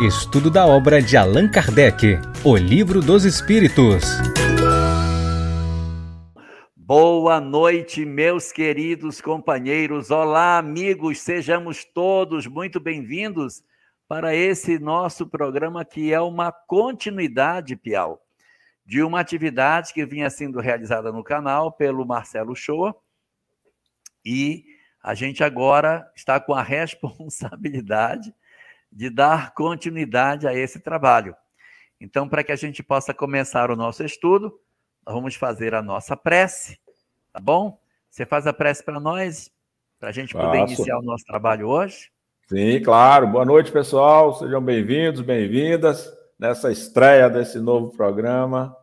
Estudo da obra de Allan Kardec, O Livro dos Espíritos. Boa noite, meus queridos companheiros. Olá, amigos, sejamos todos muito bem-vindos para esse nosso programa que é uma continuidade, Piau, de uma atividade que vinha sendo realizada no canal pelo Marcelo Shoa e a gente agora está com a responsabilidade de dar continuidade a esse trabalho. Então, para que a gente possa começar o nosso estudo, nós vamos fazer a nossa prece, tá bom? Você faz a prece para nós, para a gente Faço. poder iniciar o nosso trabalho hoje? Sim, claro. Boa noite, pessoal. Sejam bem-vindos, bem-vindas nessa estreia desse novo programa.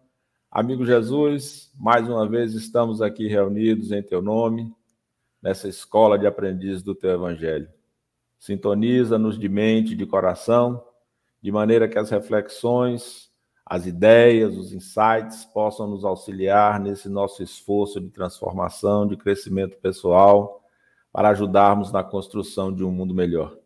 Amigo Jesus, mais uma vez estamos aqui reunidos em teu nome, nessa escola de aprendizes do teu evangelho. Sintoniza-nos de mente e de coração, de maneira que as reflexões, as ideias, os insights possam nos auxiliar nesse nosso esforço de transformação, de crescimento pessoal, para ajudarmos na construção de um mundo melhor.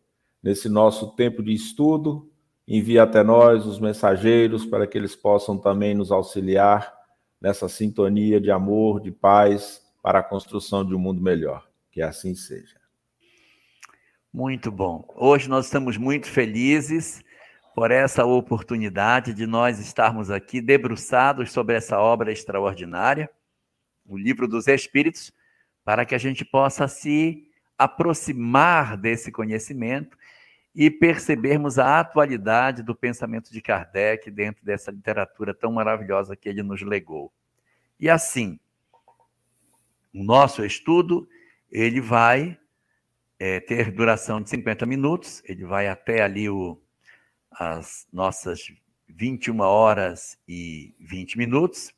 Nesse nosso tempo de estudo, envia até nós os mensageiros para que eles possam também nos auxiliar nessa sintonia de amor, de paz, para a construção de um mundo melhor. Que assim seja. Muito bom. Hoje nós estamos muito felizes por essa oportunidade de nós estarmos aqui debruçados sobre essa obra extraordinária, o Livro dos Espíritos, para que a gente possa se aproximar desse conhecimento e percebermos a atualidade do pensamento de Kardec dentro dessa literatura tão maravilhosa que ele nos legou. E assim, o nosso estudo ele vai é, ter duração de 50 minutos, ele vai até ali o, as nossas 21 horas e 20 minutos.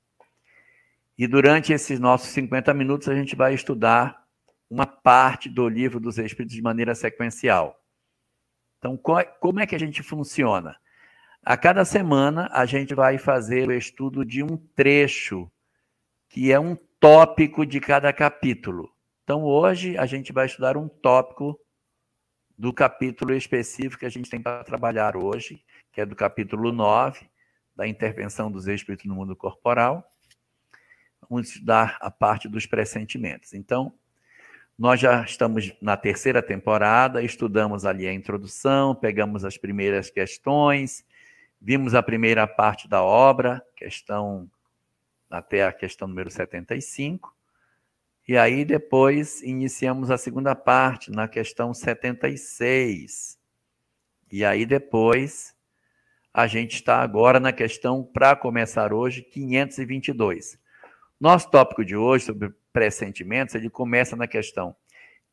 E durante esses nossos 50 minutos, a gente vai estudar uma parte do livro dos Espíritos de maneira sequencial. Então, como é que a gente funciona? A cada semana, a gente vai fazer o estudo de um trecho, que é um tópico de cada capítulo. Então, hoje, a gente vai estudar um tópico do capítulo específico que a gente tem para trabalhar hoje, que é do capítulo 9, da intervenção dos espíritos no mundo corporal. Vamos estudar a parte dos pressentimentos. Então, nós já estamos na terceira temporada, estudamos ali a introdução, pegamos as primeiras questões, vimos a primeira parte da obra, questão até a questão número 75. E aí depois iniciamos a segunda parte, na questão 76. E aí depois a gente está agora na questão, para começar hoje, 522. Nosso tópico de hoje sobre pressentimentos, ele começa na questão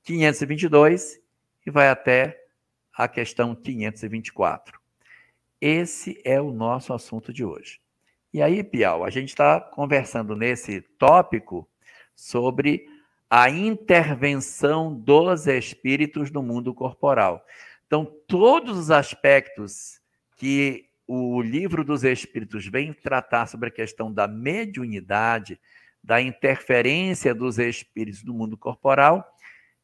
522 e vai até a questão 524. Esse é o nosso assunto de hoje. E aí, Piau, a gente está conversando nesse tópico sobre a intervenção dos espíritos no mundo corporal. Então, todos os aspectos que o livro dos espíritos vem tratar sobre a questão da mediunidade, da interferência dos espíritos no mundo corporal,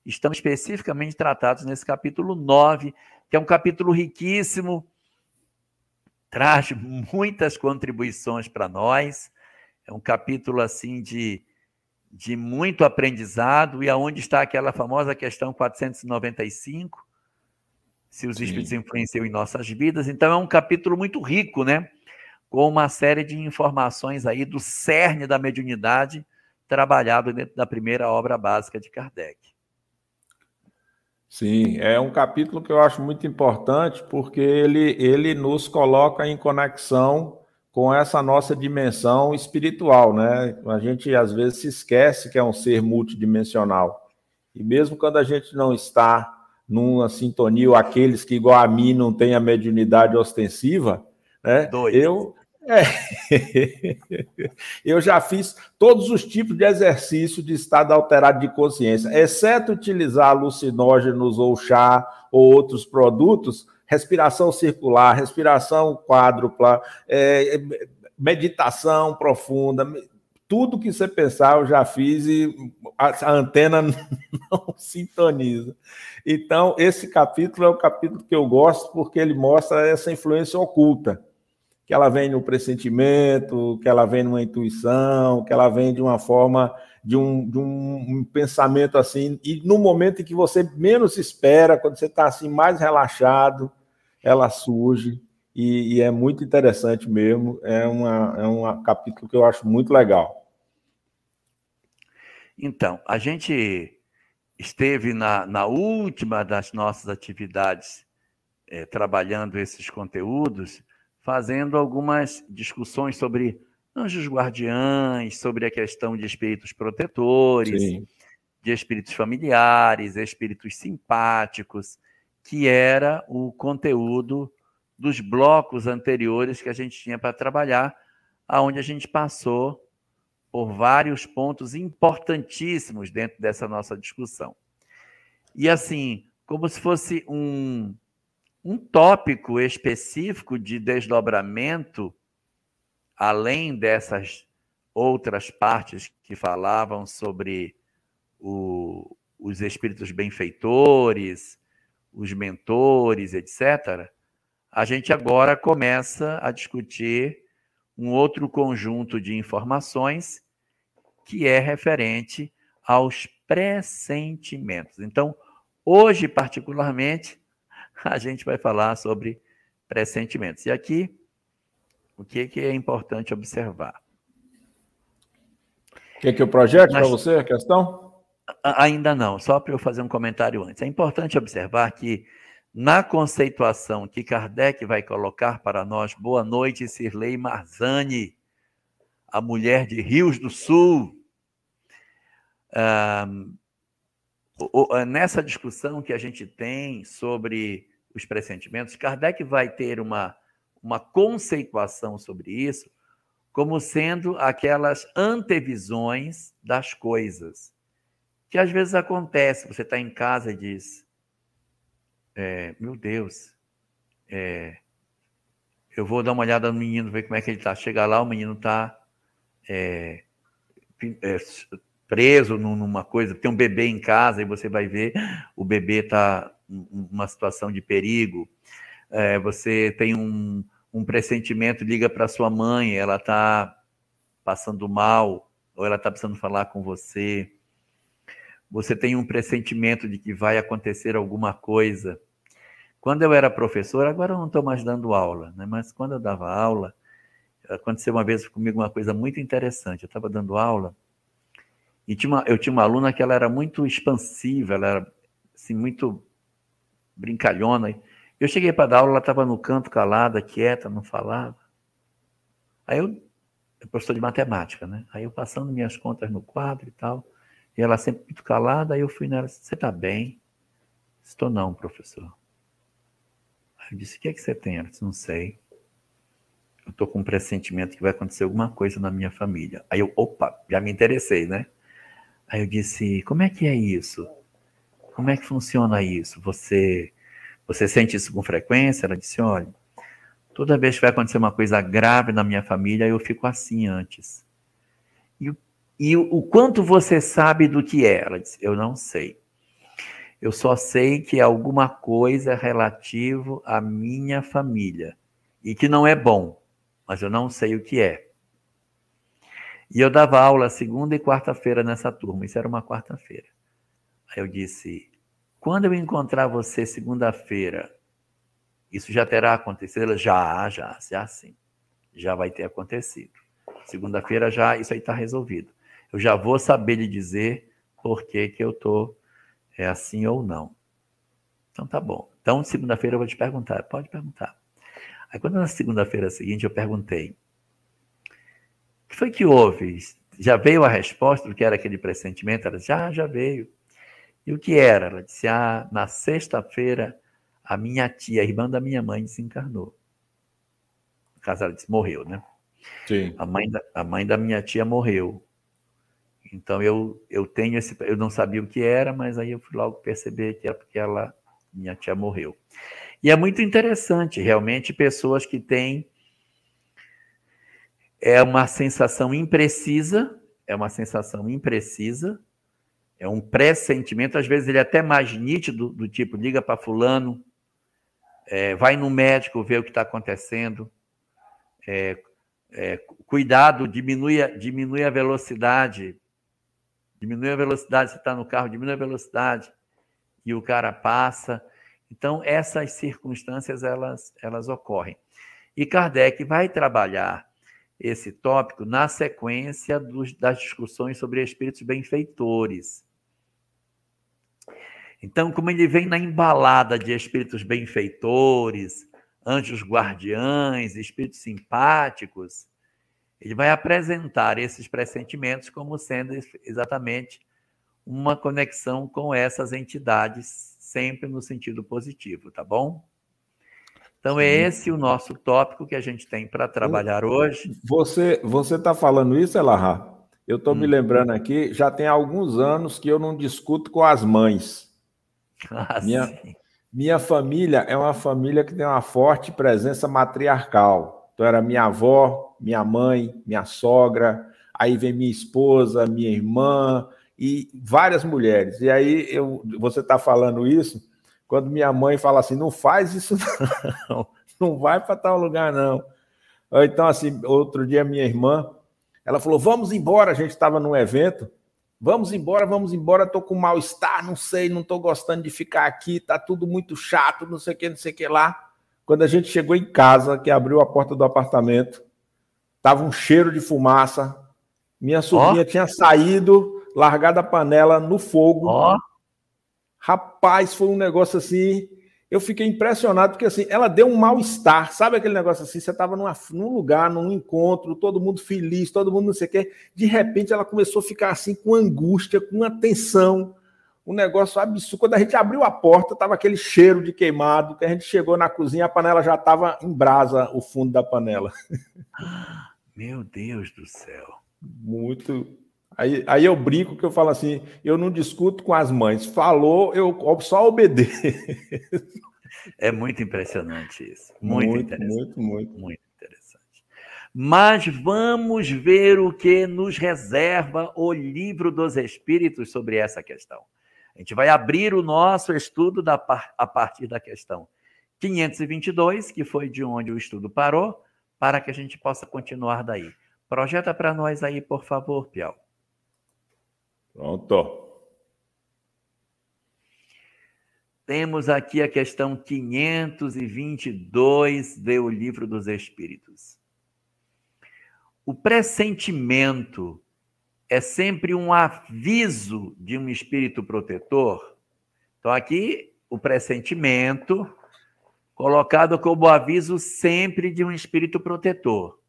estão especificamente tratados nesse capítulo 9, que é um capítulo riquíssimo, traz muitas contribuições para nós. É um capítulo assim de de muito aprendizado e aonde está aquela famosa questão 495, se os espíritos Sim. influenciam em nossas vidas. Então é um capítulo muito rico, né? Com uma série de informações aí do cerne da mediunidade trabalhado dentro da primeira obra básica de Kardec. Sim, é um capítulo que eu acho muito importante porque ele, ele nos coloca em conexão com essa nossa dimensão espiritual, né? A gente às vezes se esquece que é um ser multidimensional. E mesmo quando a gente não está numa sintonia, ou aqueles que, igual a mim, não têm a mediunidade ostensiva, né? Dois. Eu, é, eu já fiz todos os tipos de exercício de estado alterado de consciência, exceto utilizar alucinógenos ou chá ou outros produtos, respiração circular, respiração quádrupla, é, meditação profunda, tudo que você pensar eu já fiz e a antena não sintoniza. Então, esse capítulo é o capítulo que eu gosto porque ele mostra essa influência oculta, que ela vem no pressentimento, que ela vem numa intuição, que ela vem de uma forma, de um, de um, pensamento assim, e no momento em que você menos espera, quando você está assim mais relaxado, ela surge e, e, é muito interessante mesmo. É, uma, é um capítulo que eu acho muito legal. Então, a gente esteve na, na última das nossas atividades é, trabalhando esses conteúdos, fazendo algumas discussões sobre anjos guardiães, sobre a questão de espíritos protetores, Sim. de espíritos familiares, espíritos simpáticos, que era o conteúdo dos blocos anteriores que a gente tinha para trabalhar, aonde a gente passou por vários pontos importantíssimos dentro dessa nossa discussão. E assim, como se fosse um, um tópico específico de desdobramento, além dessas outras partes que falavam sobre o, os espíritos benfeitores, os mentores, etc., a gente agora começa a discutir um outro conjunto de informações que é referente aos pressentimentos. Então, hoje, particularmente, a gente vai falar sobre pressentimentos. E aqui, o que, que é importante observar? O que, que o projeto para você, a questão? Ainda não, só para eu fazer um comentário antes. É importante observar que na conceituação que Kardec vai colocar para nós, boa noite, Sirlei Marzani, a mulher de Rios do Sul. nessa discussão que a gente tem sobre os pressentimentos, Kardec vai ter uma, uma conceituação sobre isso como sendo aquelas antevisões das coisas, que às vezes acontece, você está em casa e diz, é, meu Deus, é, eu vou dar uma olhada no menino, ver como é que ele está. Chega lá, o menino está é, é, preso numa coisa, tem um bebê em casa e você vai ver, o bebê está numa situação de perigo. É, você tem um, um pressentimento, liga para sua mãe, ela está passando mal, ou ela está precisando falar com você você tem um pressentimento de que vai acontecer alguma coisa. Quando eu era professor, agora eu não estou mais dando aula, né? mas quando eu dava aula, aconteceu uma vez comigo uma coisa muito interessante. Eu estava dando aula e tinha uma, eu tinha uma aluna que ela era muito expansiva, ela era assim, muito brincalhona. Eu cheguei para dar aula, ela estava no canto calada, quieta, não falava. Aí eu, eu professor de matemática, né? Aí eu passando minhas contas no quadro e tal. E ela sempre muito calada, aí eu fui nela, você está bem? Estou não, professor. Aí eu disse, o que é que você tem? Ela disse, não sei. Eu estou com um pressentimento que vai acontecer alguma coisa na minha família. Aí eu, opa, já me interessei, né? Aí eu disse, como é que é isso? Como é que funciona isso? Você, você sente isso com frequência? Ela disse, olha, toda vez que vai acontecer uma coisa grave na minha família, eu fico assim antes. E o e o quanto você sabe do que é? Ela disse: Eu não sei. Eu só sei que é alguma coisa relativo à minha família e que não é bom, mas eu não sei o que é. E eu dava aula segunda e quarta-feira nessa turma, isso era uma quarta-feira. Aí eu disse: quando eu encontrar você segunda-feira, isso já terá acontecido? Já, já, já sim. Já vai ter acontecido. Segunda-feira já, isso aí está resolvido eu já vou saber lhe dizer por que, que eu estou é assim ou não. Então tá bom. Então, segunda-feira eu vou te perguntar. Pode perguntar. Aí, quando na segunda-feira seguinte eu perguntei: o que foi que houve? Já veio a resposta do que era aquele pressentimento? Ela já, já veio. E o que era? Ela disse: ah, na sexta-feira, a minha tia, a irmã da minha mãe, desencarnou. No caso, ela disse: morreu, né? Sim. A mãe da, a mãe da minha tia morreu. Então eu, eu tenho esse. Eu não sabia o que era, mas aí eu fui logo perceber que era porque ela, minha tia morreu. E é muito interessante, realmente, pessoas que têm é uma sensação imprecisa é uma sensação imprecisa, é um pressentimento, às vezes ele é até mais nítido, do tipo, liga para fulano, é, vai no médico ver o que está acontecendo, é, é, cuidado, diminui, a, diminui a velocidade, diminui a velocidade, você está no carro, diminui a velocidade, e o cara passa. Então, essas circunstâncias, elas, elas ocorrem. E Kardec vai trabalhar esse tópico na sequência dos, das discussões sobre espíritos benfeitores. Então, como ele vem na embalada de espíritos benfeitores, anjos guardiães, espíritos simpáticos, ele vai apresentar esses pressentimentos como sendo exatamente uma conexão com essas entidades, sempre no sentido positivo, tá bom? Então é esse o nosso tópico que a gente tem para trabalhar hoje. Você você está falando isso, Elahá? Eu estou hum. me lembrando aqui, já tem alguns anos que eu não discuto com as mães. Ah, minha, minha família é uma família que tem uma forte presença matriarcal. Então era minha avó, minha mãe, minha sogra, aí vem minha esposa, minha irmã e várias mulheres. E aí eu, você está falando isso, quando minha mãe fala assim, não faz isso não, não vai para tal lugar não. Então, assim, outro dia minha irmã, ela falou, vamos embora, a gente estava num evento, vamos embora, vamos embora, tô com mal-estar, não sei, não tô gostando de ficar aqui, tá tudo muito chato, não sei o que, não sei o que lá. Quando a gente chegou em casa, que abriu a porta do apartamento, tava um cheiro de fumaça, minha sobrinha oh. tinha saído, largado a panela no fogo. Oh. Rapaz, foi um negócio assim. Eu fiquei impressionado, porque assim, ela deu um mal-estar. Sabe aquele negócio assim? Você estava num lugar, num encontro, todo mundo feliz, todo mundo não sei o quê. De repente ela começou a ficar assim com angústia, com uma tensão. Um negócio absurdo. Quando a gente abriu a porta, estava aquele cheiro de queimado. Que a gente chegou na cozinha, a panela já estava em brasa, o fundo da panela. Meu Deus do céu. Muito, Aí, aí eu brinco que eu falo assim: eu não discuto com as mães. Falou, eu só obedeço. É muito impressionante isso. Muito, muito interessante. Muito, muito. Muito interessante. Mas vamos ver o que nos reserva o livro dos Espíritos sobre essa questão. A gente vai abrir o nosso estudo da, a partir da questão 522, que foi de onde o estudo parou, para que a gente possa continuar daí. Projeta para nós aí, por favor, Piau. Pronto. Temos aqui a questão 522 do Livro dos Espíritos. O pressentimento é sempre um aviso de um espírito protetor. Então, aqui, o pressentimento colocado como aviso sempre de um espírito protetor.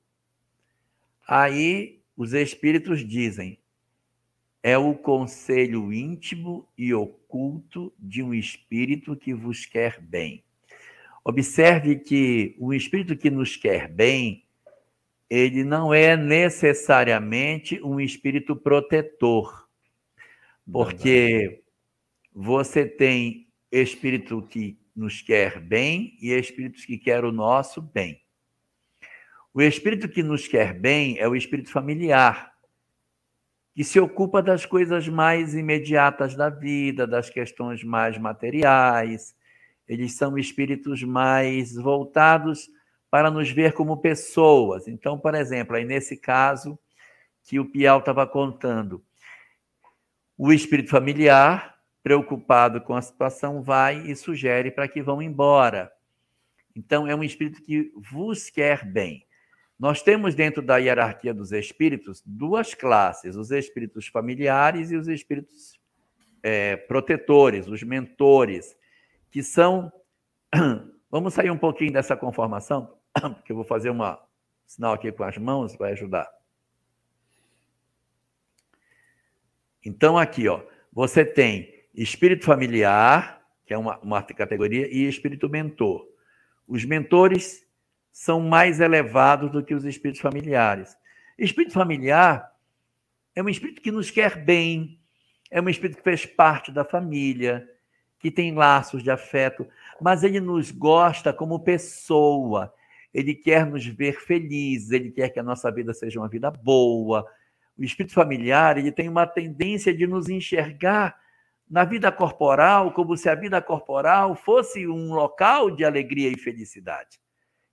Aí, os espíritos dizem: é o conselho íntimo e oculto de um espírito que vos quer bem. Observe que o espírito que nos quer bem, ele não é necessariamente um espírito protetor, porque você tem espírito que nos quer bem e espíritos que quer o nosso bem. O espírito que nos quer bem é o espírito familiar que se ocupa das coisas mais imediatas da vida, das questões mais materiais. Eles são espíritos mais voltados para nos ver como pessoas. Então, por exemplo, aí nesse caso que o Piau estava contando, o espírito familiar, preocupado com a situação, vai e sugere para que vão embora. Então, é um espírito que vos quer bem. Nós temos dentro da hierarquia dos espíritos duas classes: os espíritos familiares e os espíritos é, protetores, os mentores, que são. Vamos sair um pouquinho dessa conformação, porque eu vou fazer um sinal aqui com as mãos, vai ajudar. Então, aqui, ó, você tem espírito familiar, que é uma, uma categoria, e espírito mentor. Os mentores são mais elevados do que os espíritos familiares. Espírito familiar é um espírito que nos quer bem, é um espírito que fez parte da família, que tem laços de afeto, mas ele nos gosta como pessoa. Ele quer nos ver felizes, ele quer que a nossa vida seja uma vida boa, o espírito familiar ele tem uma tendência de nos enxergar na vida corporal como se a vida corporal fosse um local de alegria e felicidade.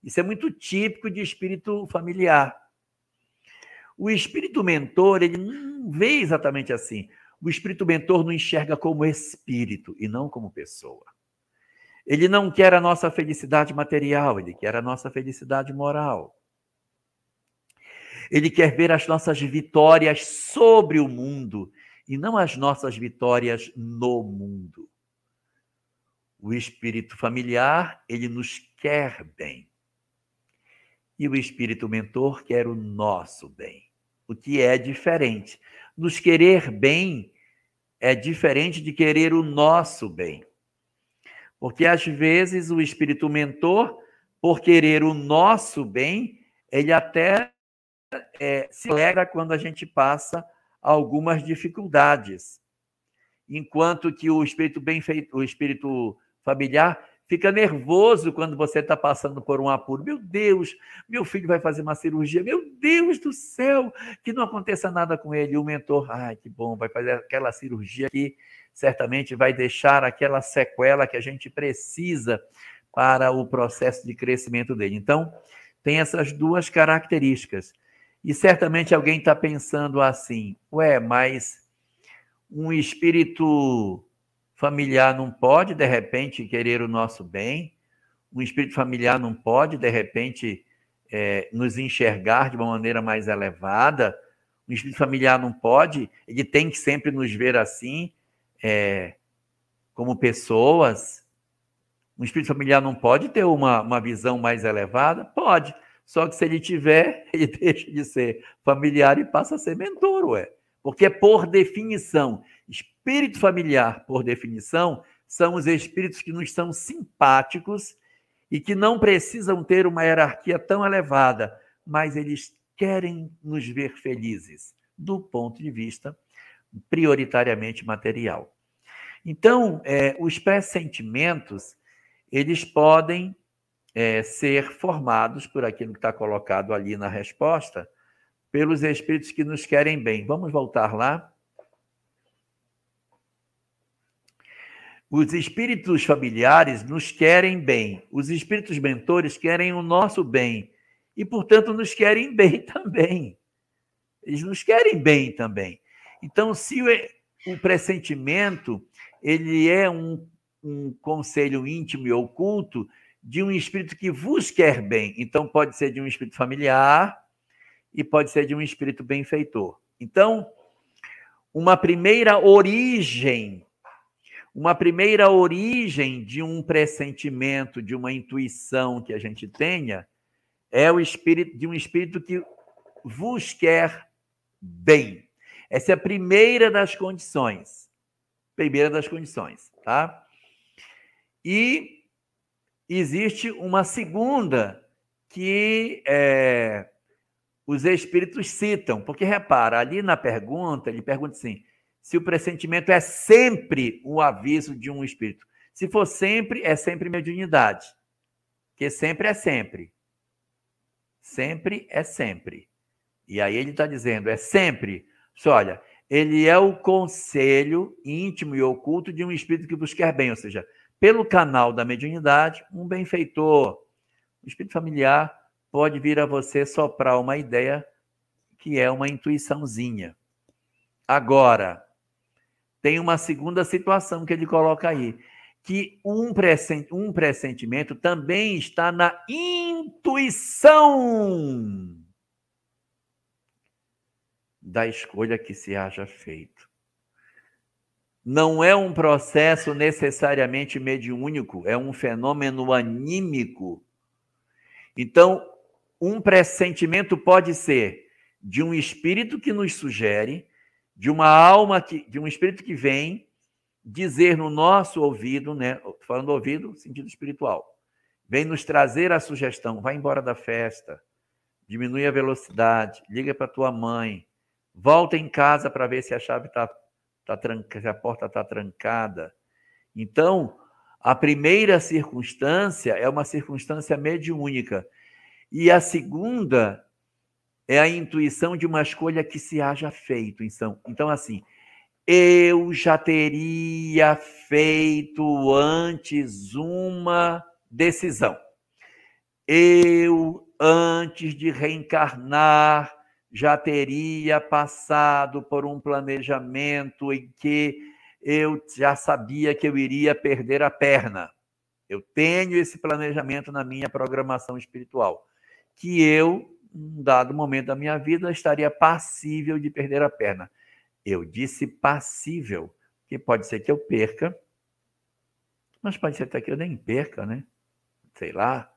Isso é muito típico de espírito familiar. O espírito mentor, ele não vê exatamente assim. O espírito mentor não enxerga como espírito e não como pessoa. Ele não quer a nossa felicidade material, ele quer a nossa felicidade moral. Ele quer ver as nossas vitórias sobre o mundo e não as nossas vitórias no mundo. O espírito familiar, ele nos quer bem. E o espírito mentor quer o nosso bem, o que é diferente. Nos querer bem é diferente de querer o nosso bem. Porque às vezes o espírito mentor, por querer o nosso bem, ele até é, se alegra quando a gente passa algumas dificuldades. Enquanto que o espírito bem feito, o espírito familiar, fica nervoso quando você está passando por um apuro. Meu Deus, meu filho vai fazer uma cirurgia. Meu Deus do céu, que não aconteça nada com ele. E o mentor, ai, que bom, vai fazer aquela cirurgia que certamente vai deixar aquela sequela que a gente precisa para o processo de crescimento dele. Então, tem essas duas características. E certamente alguém está pensando assim: ué, mas um espírito familiar não pode, de repente, querer o nosso bem? Um espírito familiar não pode, de repente, é, nos enxergar de uma maneira mais elevada? Um espírito familiar não pode, ele tem que sempre nos ver assim, é, como pessoas? Um espírito familiar não pode ter uma, uma visão mais elevada? Pode. Só que se ele tiver, ele deixa de ser familiar e passa a ser mentor, ué. Porque, por definição, espírito familiar, por definição, são os espíritos que nos são simpáticos e que não precisam ter uma hierarquia tão elevada, mas eles querem nos ver felizes, do ponto de vista prioritariamente material. Então, é, os pressentimentos, eles podem é, ser formados por aquilo que está colocado ali na resposta, pelos espíritos que nos querem bem. Vamos voltar lá. Os espíritos familiares nos querem bem, os espíritos mentores querem o nosso bem e, portanto, nos querem bem também. Eles nos querem bem também. Então, se o, pressentimento ele é um, um conselho íntimo e oculto, de um espírito que vos quer bem. Então, pode ser de um espírito familiar e pode ser de um espírito benfeitor. Então, uma primeira origem, uma primeira origem de um pressentimento, de uma intuição que a gente tenha, é o espírito de um espírito que vos quer bem. Essa é a primeira das condições. Primeira das condições, tá? E existe uma segunda que é, os espíritos citam, porque repara, ali na pergunta, ele pergunta assim: se o pressentimento é sempre um aviso de um espírito. Se for sempre, é sempre mediunidade. Porque sempre é sempre. Sempre é sempre. E aí ele está dizendo, é sempre. Só olha, ele é o conselho íntimo e oculto de um espírito que vos quer bem, ou seja, pelo canal da mediunidade, um benfeitor, o espírito familiar pode vir a você soprar uma ideia que é uma intuiçãozinha. Agora, tem uma segunda situação que ele coloca aí, que um, pressentimento também está na intuição da escolha que se haja feito não é um processo necessariamente mediúnico, é um fenômeno anímico. Então, um pressentimento pode ser de um espírito que nos sugere, de uma alma que, de um espírito que vem dizer no nosso ouvido, né, falando ouvido, sentido espiritual, vem nos trazer a sugestão, vai embora da festa, diminui a velocidade, liga para tua mãe, volta em casa para ver se a chave está tá tranca, se a porta está trancada. Então, a primeira circunstância é uma circunstância mediúnica. E a segunda é a intuição de uma escolha que se haja feito. Então, então assim, eu já teria feito antes uma decisão. Eu, antes de reencarnar, já teria passado por um planejamento em que eu já sabia que eu iria perder a perna. Eu tenho esse planejamento na minha programação espiritual, que eu, um dado momento da minha vida, estaria passível de perder a perna. Eu disse passível, que pode ser que eu perca, mas pode ser até que eu nem perca, né? Sei lá.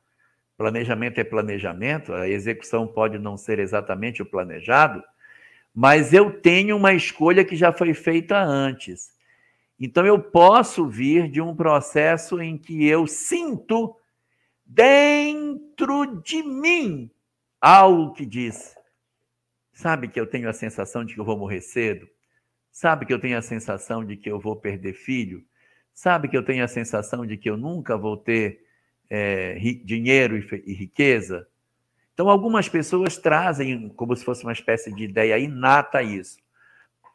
Planejamento é planejamento, a execução pode não ser exatamente o planejado, mas eu tenho uma escolha que já foi feita antes. Então eu posso vir de um processo em que eu sinto dentro de mim algo que diz: sabe que eu tenho a sensação de que eu vou morrer cedo? Sabe que eu tenho a sensação de que eu vou perder filho? Sabe que eu tenho a sensação de que eu nunca vou ter é, dinheiro e riqueza? Então, algumas pessoas trazem como se fosse uma espécie de ideia inata isso.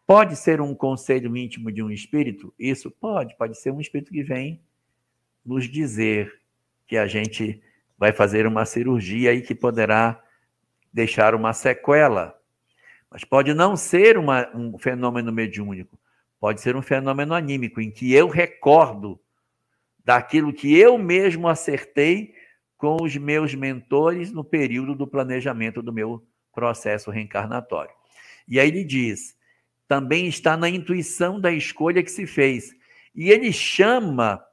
Pode ser um conselho íntimo de um espírito? Isso pode, pode ser um espírito que vem nos dizer que a gente vai fazer uma cirurgia e que poderá deixar uma sequela. Mas pode não ser uma, um fenômeno mediúnico, pode ser um fenômeno anímico, em que eu recordo daquilo que eu mesmo acertei com os meus mentores no período do planejamento do meu processo reencarnatório. E aí ele diz: também está na intuição da escolha que se fez. E ele chama,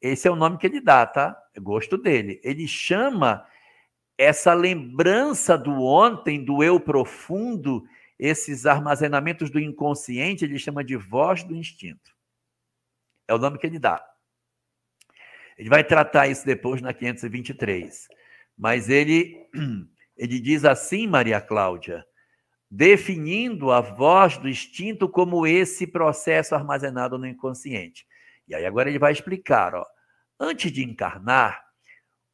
esse é o nome que ele dá, tá? É gosto dele. Ele chama essa lembrança do ontem, do eu profundo, esses armazenamentos do inconsciente, ele chama de voz do instinto. É o nome que ele dá. Ele vai tratar isso depois na 523. Mas ele, ele diz assim, Maria Cláudia, definindo a voz do instinto como esse processo armazenado no inconsciente. E aí agora ele vai explicar, ó. Antes de encarnar,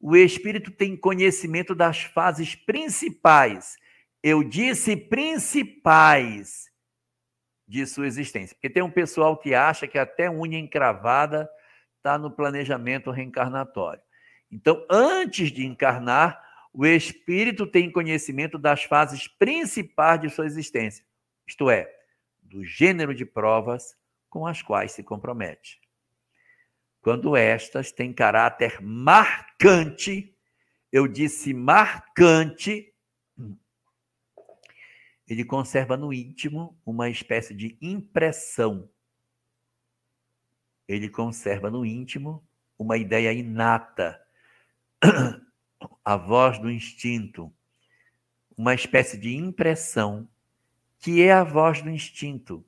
o espírito tem conhecimento das fases principais eu disse principais de sua existência. Porque tem um pessoal que acha que até unha encravada está no planejamento reencarnatório. Então, antes de encarnar, o espírito tem conhecimento das fases principais de sua existência, isto é, do gênero de provas com as quais se compromete. Quando estas têm caráter marcante, eu disse marcante, ele conserva no íntimo uma espécie de impressão. Ele conserva no íntimo uma ideia inata, a voz do instinto, uma espécie de impressão que é a voz do instinto.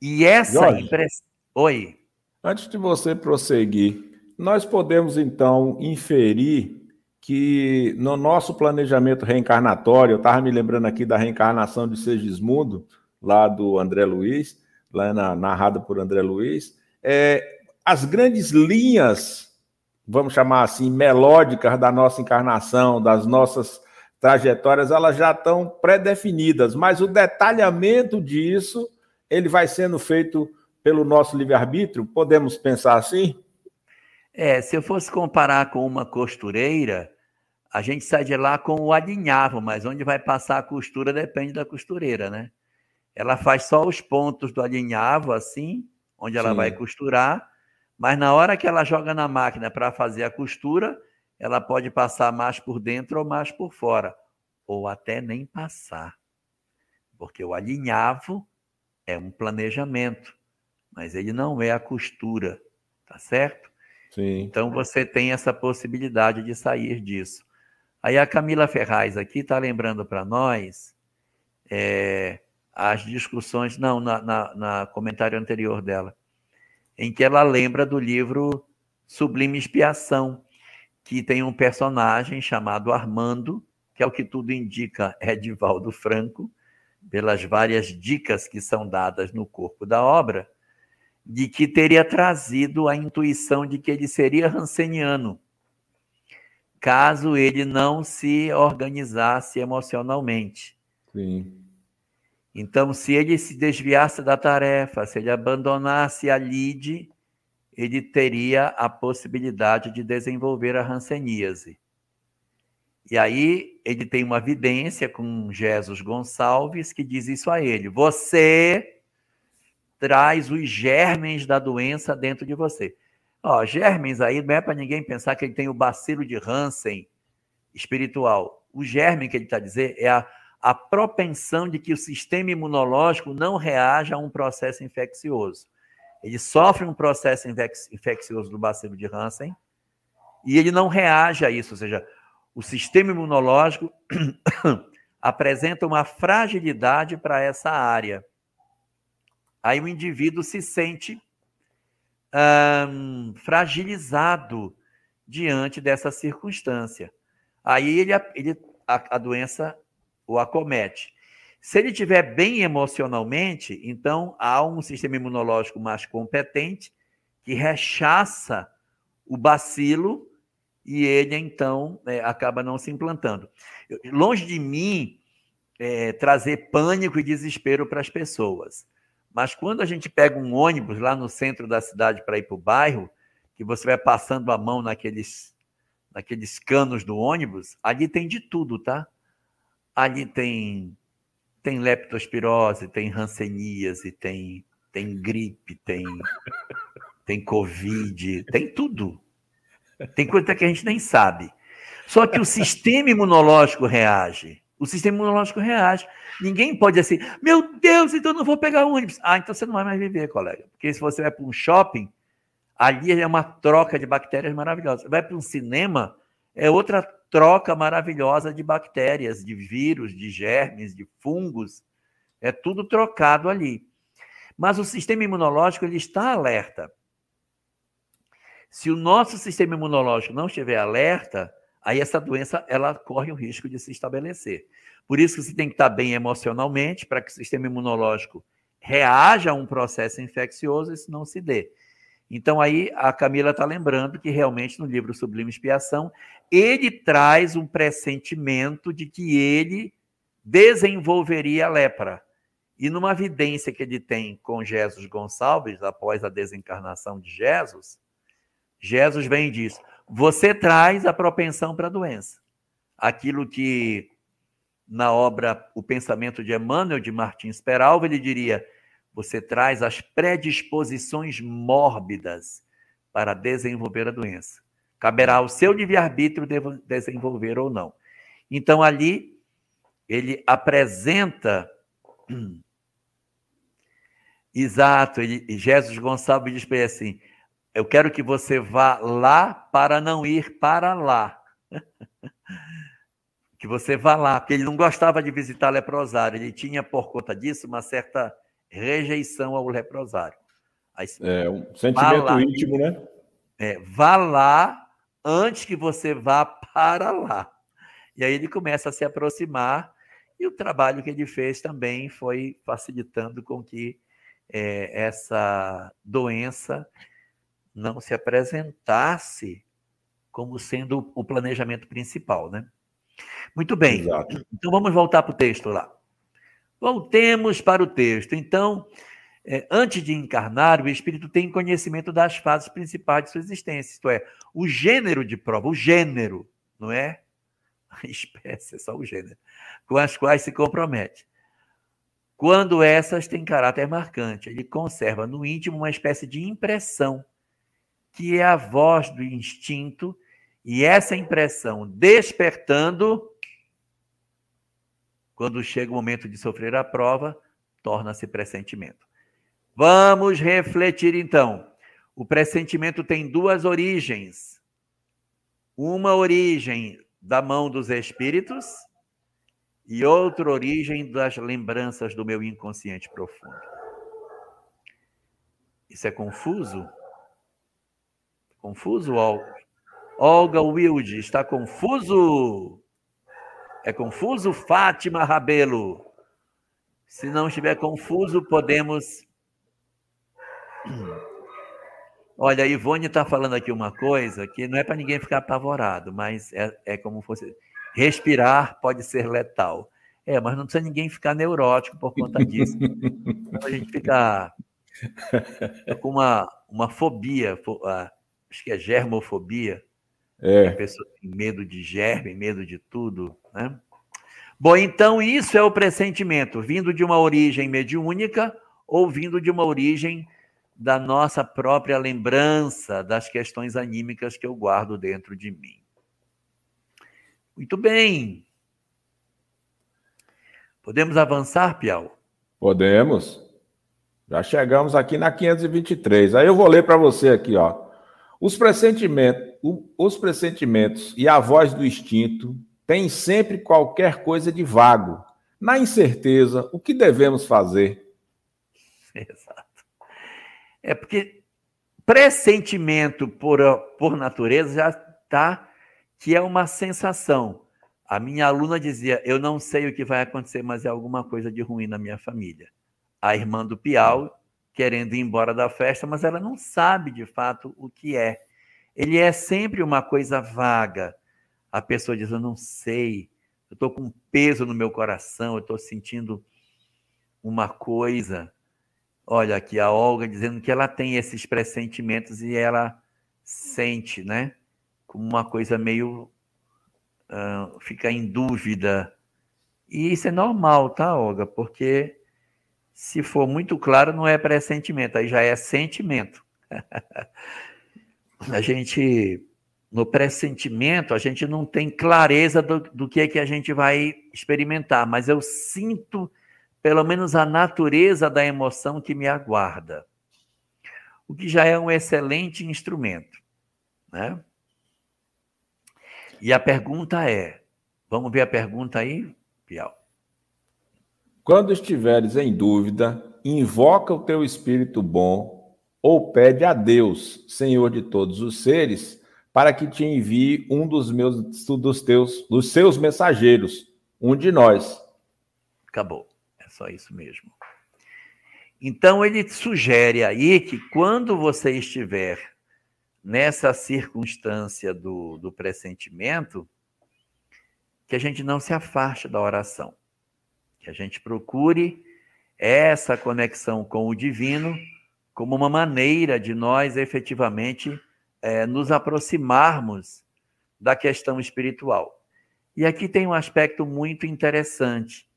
E essa impressão. Oi. Antes de você prosseguir, nós podemos então inferir que no nosso planejamento reencarnatório, eu estava me lembrando aqui da reencarnação de Segismundo, lá do André Luiz, lá na, narrada por André Luiz, é, as grandes linhas, vamos chamar assim, melódicas da nossa encarnação, das nossas trajetórias, elas já estão pré-definidas, mas o detalhamento disso, ele vai sendo feito pelo nosso livre-arbítrio, podemos pensar assim? É, se eu fosse comparar com uma costureira, a gente sai de lá com o alinhavo, mas onde vai passar a costura depende da costureira, né? Ela faz só os pontos do alinhavo, assim, onde ela Sim. vai costurar, mas na hora que ela joga na máquina para fazer a costura, ela pode passar mais por dentro ou mais por fora, ou até nem passar. Porque o alinhavo é um planejamento, mas ele não é a costura, tá certo? Sim. Então você tem essa possibilidade de sair disso. Aí a Camila Ferraz aqui está lembrando para nós é, as discussões, não, na, na, na, comentário anterior dela, em que ela lembra do livro Sublime Expiação, que tem um personagem chamado Armando, que é o que tudo indica é Edivaldo Franco, pelas várias dicas que são dadas no corpo da obra, de que teria trazido a intuição de que ele seria ranceniano. caso ele não se organizasse emocionalmente. Sim. Então, se ele se desviasse da tarefa, se ele abandonasse a lide, ele teria a possibilidade de desenvolver a hanseníase. E aí ele tem uma evidência com Jesus Gonçalves que diz isso a ele: você traz os germes da doença dentro de você. Ó, germes aí não é para ninguém pensar que ele tem o bacilo de Hansen espiritual. O germe que ele está dizendo é a, a propensão de que o sistema imunológico não reaja a um processo infeccioso. Ele sofre um processo infeccioso do bacilo de Hansen e ele não reage a isso, ou seja, o sistema imunológico apresenta uma fragilidade para essa área. Aí o indivíduo se sente fragilizado diante dessa circunstância. Aí ele, ele a, a doença o acomete. Se ele estiver bem emocionalmente, então há um sistema imunológico mais competente que rechaça o bacilo e ele então é, acaba não se implantando. Longe de mim é, trazer pânico e desespero para as pessoas, mas quando a gente pega um ônibus lá no centro da cidade para ir para o bairro, que você vai passando a mão naqueles, naqueles canos do ônibus, ali tem de tudo, tá? Ali tem tem leptospirose, tem ranceníase, tem tem gripe, tem tem covid, tem tudo. Tem coisa que a gente nem sabe. Só que o sistema imunológico reage. O sistema imunológico reage. Ninguém pode dizer assim, meu Deus, então não vou pegar ônibus. Ah, então você não vai mais viver, colega. Porque se você vai para um shopping, ali é uma troca de bactérias maravilhosa. Vai para um cinema, é outra troca maravilhosa de bactérias, de vírus, de germes, de fungos. É tudo trocado ali. Mas o sistema imunológico ele está alerta. Se o nosso sistema imunológico não estiver alerta, aí essa doença ela corre o risco de se estabelecer. Por isso que você tem que estar bem emocionalmente para que o sistema imunológico reaja a um processo infeccioso e isso não se dê. Então aí a Camila está lembrando que realmente no livro Sublime Expiação ele traz um pressentimento de que ele desenvolveria a lepra. E numa evidência que ele tem com Jesus Gonçalves, após a desencarnação de Jesus, Jesus vem e diz: você traz a propensão para a doença. Aquilo que na obra O Pensamento de Emmanuel de Martins Peralva, ele diria: você traz as predisposições mórbidas para desenvolver a doença. Caberá ao seu livre-arbítrio desenvolver ou não. Então, ali, ele apresenta. Exato, ele, Jesus Gonçalves diz para ele assim: eu quero que você vá lá para não ir para lá. que você vá lá, porque ele não gostava de visitar leprosário, ele tinha por conta disso uma certa rejeição ao leprosário. Aí, é um sentimento lá, íntimo, né? É, vá lá antes que você vá para lá. E aí ele começa a se aproximar e o trabalho que ele fez também foi facilitando com que é, essa doença não se apresentasse como sendo o planejamento principal, né? Muito bem. Exato. Então vamos voltar para o texto lá. Voltemos para o texto. Então, é, antes de encarnar, o espírito tem conhecimento das fases principais de sua existência, isto é, o gênero de prova, o gênero, não é a espécie, é só o gênero, com as quais se compromete. Quando essas têm caráter marcante, ele conserva no íntimo uma espécie de impressão que é a voz do instinto, e essa impressão despertando, quando chega o momento de sofrer a prova, torna-se pressentimento. Vamos refletir então. O pressentimento tem duas origens. Uma origem da mão dos espíritos e outra origem das lembranças do meu inconsciente profundo. Isso é confuso? Confuso, Olga? Olga Wilde, está confuso? É confuso, Fátima Rabelo? Se não estiver confuso, podemos. Olha, a Ivone está falando aqui uma coisa que não é para ninguém ficar apavorado, mas é, é como fosse. Respirar pode ser letal. É, mas não precisa ninguém ficar neurótico por conta disso. A gente fica com uma, uma fobia, acho que é germofobia. É. A pessoa tem medo de germe, medo de tudo, né? Bom, então isso é o pressentimento, vindo de uma origem mediúnica ou vindo de uma origem da nossa própria lembrança das questões anímicas que eu guardo dentro de mim. Muito bem. Podemos avançar, Piau? Podemos. Já chegamos aqui na 523. Aí eu vou ler para você aqui, ó. Os pressentimentos, os pressentimentos e a voz do instinto têm sempre qualquer coisa de vago. Na incerteza, o que devemos fazer? Exato. É porque pressentimento por, por natureza já está que é uma sensação. A minha aluna dizia: Eu não sei o que vai acontecer, mas é alguma coisa de ruim na minha família. A irmã do Piau querendo ir embora da festa, mas ela não sabe de fato o que é. Ele é sempre uma coisa vaga. A pessoa diz: Eu não sei, eu estou com peso no meu coração, eu estou sentindo uma coisa. Olha aqui a Olga dizendo que ela tem esses pressentimentos e ela sente, né? Como uma coisa meio. Uh, fica em dúvida. E isso é normal, tá, Olga? Porque se for muito claro, não é pressentimento, aí já é sentimento. a gente, no pressentimento, a gente não tem clareza do, do que é que a gente vai experimentar, mas eu sinto pelo menos a natureza da emoção que me aguarda. O que já é um excelente instrumento, né? E a pergunta é, vamos ver a pergunta aí, Piau. Quando estiveres em dúvida, invoca o teu espírito bom ou pede a Deus, Senhor de todos os seres, para que te envie um dos meus dos teus dos seus mensageiros, um de nós. Acabou só isso mesmo. Então, ele sugere aí que quando você estiver nessa circunstância do, do pressentimento, que a gente não se afaste da oração, que a gente procure essa conexão com o divino como uma maneira de nós efetivamente é, nos aproximarmos da questão espiritual. E aqui tem um aspecto muito interessante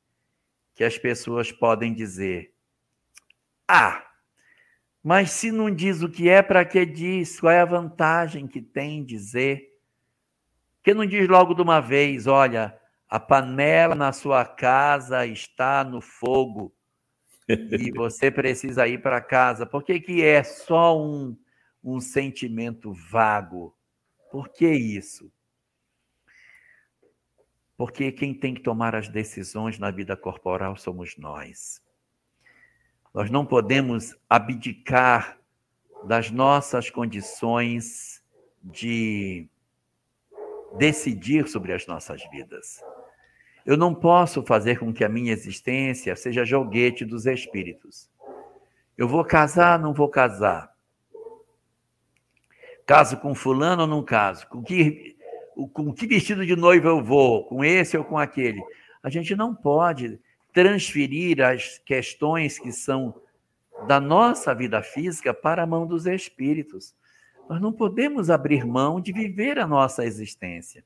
que as pessoas podem dizer: Ah, mas se não diz o que é, para que diz? Qual é a vantagem que tem dizer? Que não diz logo de uma vez: Olha, a panela na sua casa está no fogo e você precisa ir para casa. Por que, que é só um, um sentimento vago? Por que isso? Porque quem tem que tomar as decisões na vida corporal somos nós. Nós não podemos abdicar das nossas condições de decidir sobre as nossas vidas. Eu não posso fazer com que a minha existência seja joguete dos espíritos. Eu vou casar, não vou casar. Caso com fulano ou não caso? Com que com que vestido de noiva eu vou, com esse ou com aquele. A gente não pode transferir as questões que são da nossa vida física para a mão dos espíritos. Nós não podemos abrir mão de viver a nossa existência.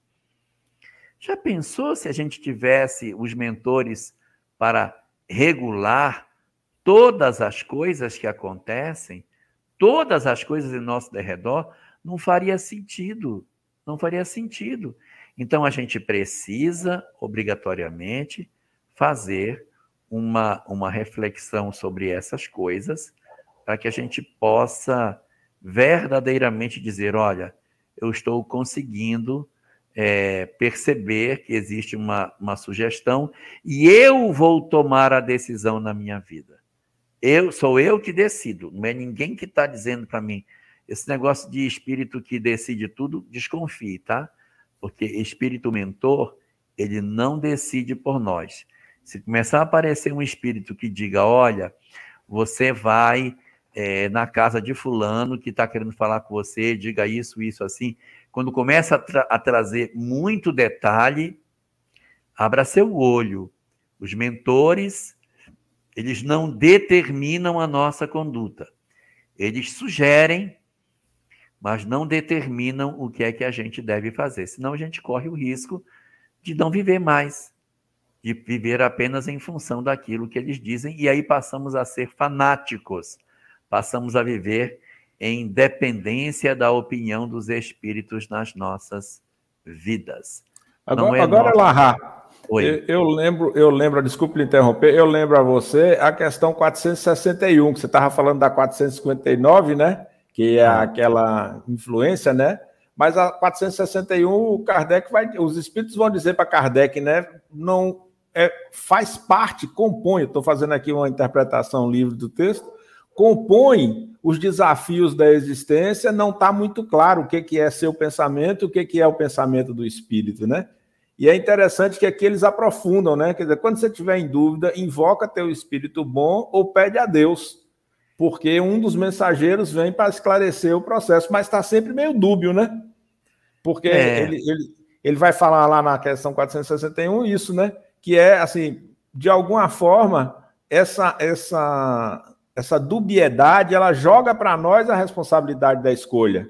Já pensou se a gente tivesse os mentores para regular todas as coisas que acontecem, todas as coisas em nosso derredor? Não faria sentido não faria sentido. Então, a gente precisa, obrigatoriamente, fazer uma, uma reflexão sobre essas coisas, para que a gente possa verdadeiramente dizer: olha, eu estou conseguindo é, perceber que existe uma, uma sugestão e eu vou tomar a decisão na minha vida. Eu sou eu que decido, não é ninguém que está dizendo para mim, esse negócio de espírito que decide tudo, desconfie, tá? Porque espírito mentor, ele não decide por nós. Se começar a aparecer um espírito que diga, olha, você vai é, na casa de fulano que está querendo falar com você, diga isso, isso, assim. Quando começa a, tra a trazer muito detalhe, abra seu olho. Os mentores, eles não determinam a nossa conduta. Eles sugerem, mas não determinam o que é que a gente deve fazer. Senão a gente corre o risco de não viver mais, de viver apenas em função daquilo que eles dizem, e aí passamos a ser fanáticos, passamos a viver em dependência da opinião dos espíritos nas nossas vidas. Agora, é agora Larra, eu, eu, lembro, eu lembro, desculpe interromper, eu lembro a você a questão 461, que você estava falando da 459, né? Que é ah. aquela influência, né? Mas a 461, o Kardec vai, os espíritos vão dizer para Kardec, né? Não é, faz parte, compõe. Estou fazendo aqui uma interpretação livre do texto. Compõe os desafios da existência. Não está muito claro o que, que é seu pensamento, o que, que é o pensamento do espírito, né? E é interessante que aqui eles aprofundam, né? Quer dizer, quando você tiver em dúvida, invoca teu espírito bom ou pede a Deus, porque um dos mensageiros vem para esclarecer o processo, mas está sempre meio dúbio, né? Porque é. ele, ele, ele vai falar lá na questão 461 isso, né? Que é, assim, de alguma forma, essa, essa, essa dubiedade, ela joga para nós a responsabilidade da escolha.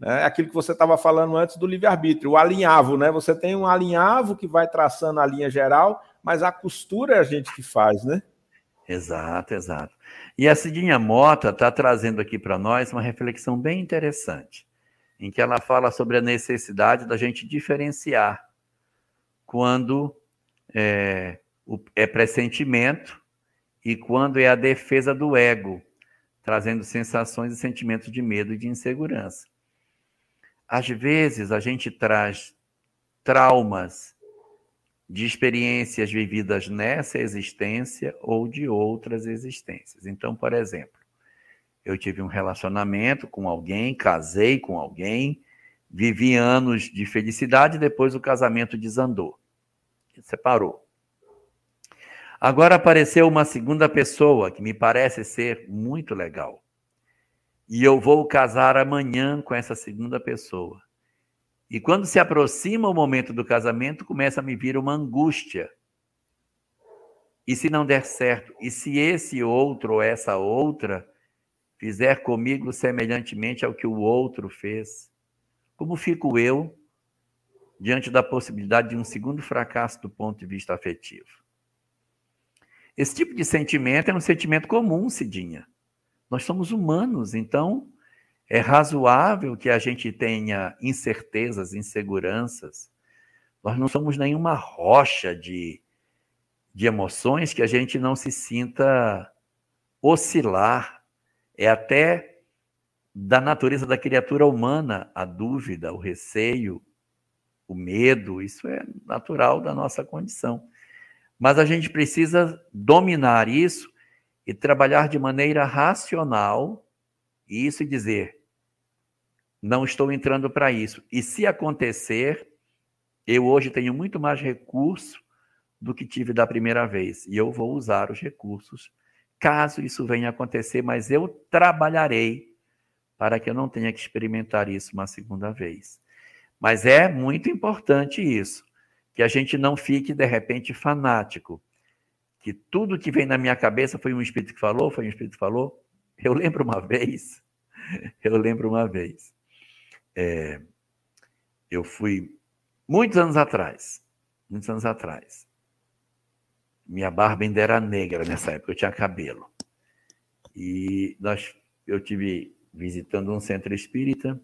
Né? Aquilo que você estava falando antes do livre-arbítrio, o alinhavo, né? Você tem um alinhavo que vai traçando a linha geral, mas a costura é a gente que faz, né? Exato, exato. E a Cidinha Mota está trazendo aqui para nós uma reflexão bem interessante em que ela fala sobre a necessidade da gente diferenciar quando é, é pressentimento e quando é a defesa do ego, trazendo sensações e sentimentos de medo e de insegurança. Às vezes a gente traz traumas de experiências vividas nessa existência ou de outras existências. Então, por exemplo, eu tive um relacionamento com alguém, casei com alguém, vivi anos de felicidade, depois o casamento desandou, separou. Agora apareceu uma segunda pessoa que me parece ser muito legal. E eu vou casar amanhã com essa segunda pessoa. E quando se aproxima o momento do casamento, começa a me vir uma angústia. E se não der certo? E se esse outro ou essa outra fizer comigo semelhantemente ao que o outro fez, como fico eu diante da possibilidade de um segundo fracasso do ponto de vista afetivo? Esse tipo de sentimento é um sentimento comum, Cidinha. Nós somos humanos, então é razoável que a gente tenha incertezas, inseguranças. Nós não somos nenhuma rocha de, de emoções que a gente não se sinta oscilar é até da natureza da criatura humana a dúvida, o receio, o medo, isso é natural da nossa condição. Mas a gente precisa dominar isso e trabalhar de maneira racional, e isso dizer: não estou entrando para isso. E se acontecer, eu hoje tenho muito mais recurso do que tive da primeira vez, e eu vou usar os recursos caso isso venha a acontecer, mas eu trabalharei para que eu não tenha que experimentar isso uma segunda vez. Mas é muito importante isso, que a gente não fique de repente fanático, que tudo que vem na minha cabeça foi um espírito que falou, foi um espírito que falou. Eu lembro uma vez, eu lembro uma vez, é, eu fui muitos anos atrás, muitos anos atrás, minha barba ainda era negra nessa época, eu tinha cabelo. E nós, eu tive visitando um centro espírita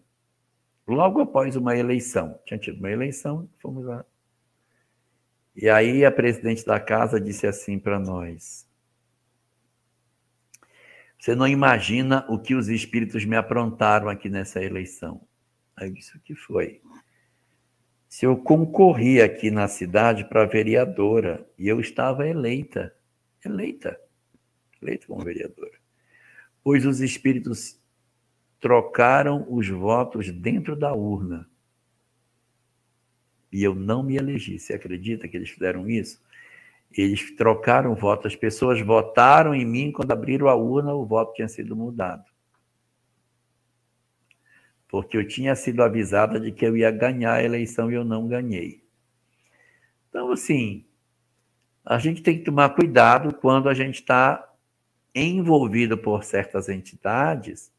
logo após uma eleição. Tinha tido uma eleição, fomos lá. E aí a presidente da casa disse assim para nós: Você não imagina o que os espíritos me aprontaram aqui nessa eleição. Aí eu disse: O que foi? se eu concorri aqui na cidade para vereadora e eu estava eleita, eleita, eleita como vereadora, pois os espíritos trocaram os votos dentro da urna e eu não me elegi. Você acredita que eles fizeram isso? Eles trocaram o voto, as pessoas votaram em mim, quando abriram a urna, o voto tinha sido mudado. Porque eu tinha sido avisada de que eu ia ganhar a eleição e eu não ganhei. Então, assim, a gente tem que tomar cuidado quando a gente está envolvido por certas entidades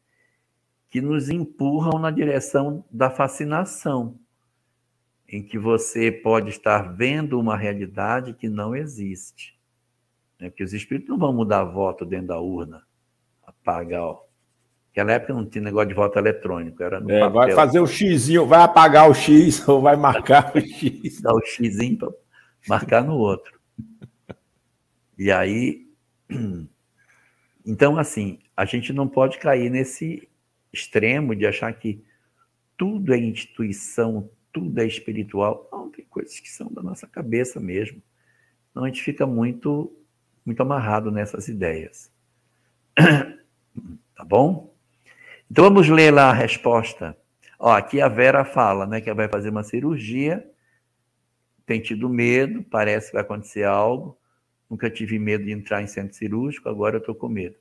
que nos empurram na direção da fascinação em que você pode estar vendo uma realidade que não existe. Né? Porque os espíritos não vão mudar voto dentro da urna, apagar. Ó. Naquela época não tinha negócio de voto eletrônico, era é, Vai fazer o xizinho, vai apagar o X ou vai marcar o X. Dar o xizinho para marcar no outro. E aí. Então, assim, a gente não pode cair nesse extremo de achar que tudo é instituição, tudo é espiritual. Não, tem coisas que são da nossa cabeça mesmo. Então a gente fica muito, muito amarrado nessas ideias. Tá bom? Então vamos ler lá a resposta. Ó, aqui a Vera fala, né, que ela vai fazer uma cirurgia, tem tido medo, parece que vai acontecer algo. Nunca tive medo de entrar em centro cirúrgico, agora eu estou com medo.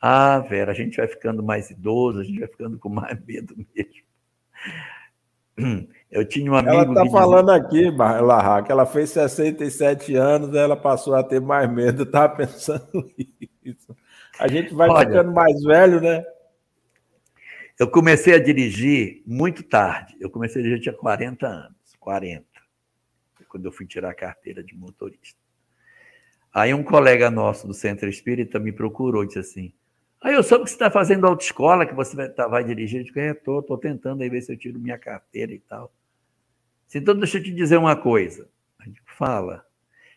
Ah, Vera, a gente vai ficando mais idoso, a gente vai ficando com mais medo mesmo. Eu tinha um amigo. Ela está falando aqui, Larra, que ela fez 67 anos, ela passou a ter mais medo. Eu estava pensando isso. A gente vai Olha, ficando mais velho, né? Eu comecei a dirigir muito tarde. Eu comecei a dirigir, tinha 40 anos. 40. Quando eu fui tirar a carteira de motorista. Aí um colega nosso do Centro Espírita me procurou e disse assim: Aí eu soube que você está fazendo autoescola, que você vai, tá, vai dirigir. Eu digo, é, estou, estou tentando aí ver se eu tiro minha carteira e tal. Então, deixa eu te dizer uma coisa. A gente fala.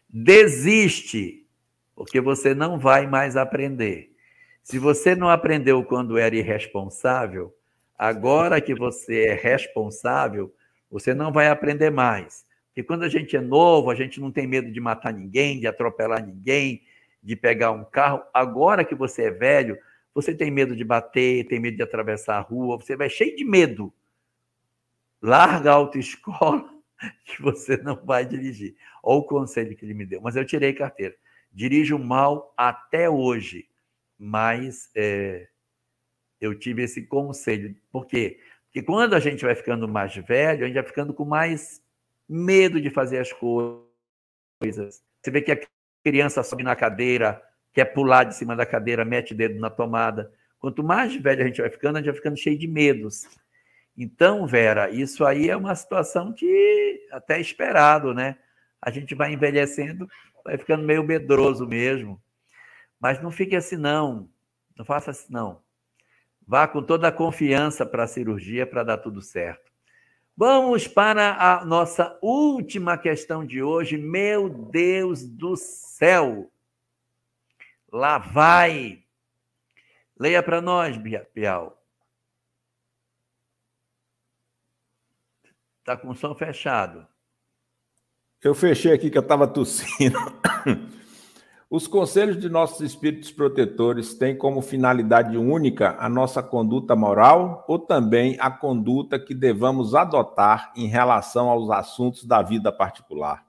Desiste, porque você não vai mais aprender. Se você não aprendeu quando era irresponsável, agora que você é responsável, você não vai aprender mais. Porque quando a gente é novo, a gente não tem medo de matar ninguém, de atropelar ninguém, de pegar um carro. Agora que você é velho, você tem medo de bater, tem medo de atravessar a rua, você vai cheio de medo. Larga a autoescola que você não vai dirigir. Olha o conselho que ele me deu. Mas eu tirei carteira. Dirijo mal até hoje, mas é, eu tive esse conselho. Por quê? Porque quando a gente vai ficando mais velho, a gente vai ficando com mais medo de fazer as coisas. Você vê que a criança sobe na cadeira, quer pular de cima da cadeira, mete o dedo na tomada. Quanto mais velho a gente vai ficando, a gente vai ficando cheio de medos. Então, Vera, isso aí é uma situação que até é esperado, né? A gente vai envelhecendo, vai ficando meio medroso mesmo. Mas não fique assim, não. Não faça assim, não. Vá com toda a confiança para a cirurgia para dar tudo certo. Vamos para a nossa última questão de hoje. Meu Deus do céu! Lá vai. Leia para nós, Piau. Está com o som fechado. Eu fechei aqui que eu estava tossindo. Os conselhos de nossos espíritos protetores têm como finalidade única a nossa conduta moral ou também a conduta que devamos adotar em relação aos assuntos da vida particular?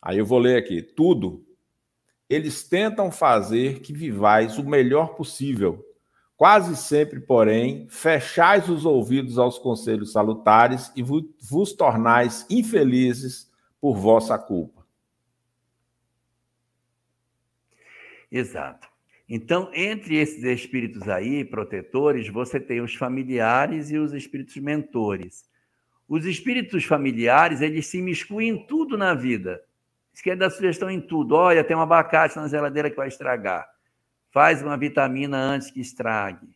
Aí eu vou ler aqui. Tudo eles tentam fazer que vivais o melhor possível. Quase sempre, porém, fechais os ouvidos aos conselhos salutares e vos tornais infelizes por vossa culpa. Exato. Então, entre esses espíritos aí, protetores, você tem os familiares e os espíritos mentores. Os espíritos familiares, eles se miscuem em tudo na vida. Isso quer dar sugestão em tudo. Olha, tem um abacate na geladeira que vai estragar. Faz uma vitamina antes que estrague.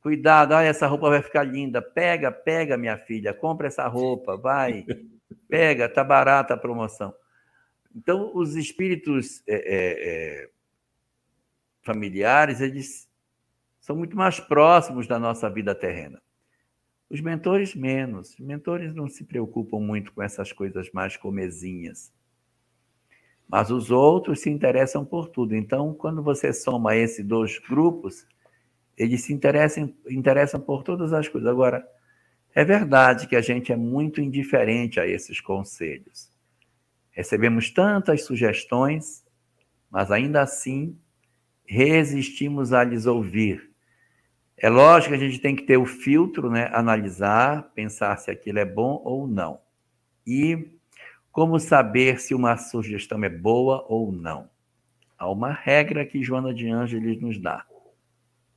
Cuidado, olha, essa roupa vai ficar linda. Pega, pega, minha filha, compra essa roupa, vai. Pega, tá barata a promoção. Então, os espíritos é, é, é, familiares, eles são muito mais próximos da nossa vida terrena. Os mentores, menos. Os mentores não se preocupam muito com essas coisas mais comezinhas. Mas os outros se interessam por tudo. Então, quando você soma esses dois grupos, eles se interessam, interessam por todas as coisas. Agora, é verdade que a gente é muito indiferente a esses conselhos. Recebemos tantas sugestões, mas ainda assim resistimos a lhes ouvir. É lógico que a gente tem que ter o filtro, né? analisar, pensar se aquilo é bom ou não. E como saber se uma sugestão é boa ou não? Há uma regra que Joana de Ângeles nos dá.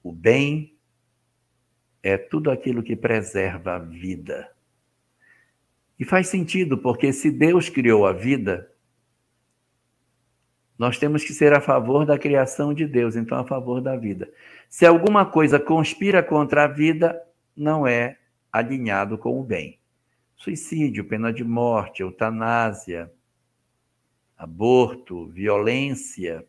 O bem é tudo aquilo que preserva a vida. E faz sentido, porque se Deus criou a vida, nós temos que ser a favor da criação de Deus, então a favor da vida. Se alguma coisa conspira contra a vida, não é alinhado com o bem. Suicídio, pena de morte, eutanásia, aborto, violência,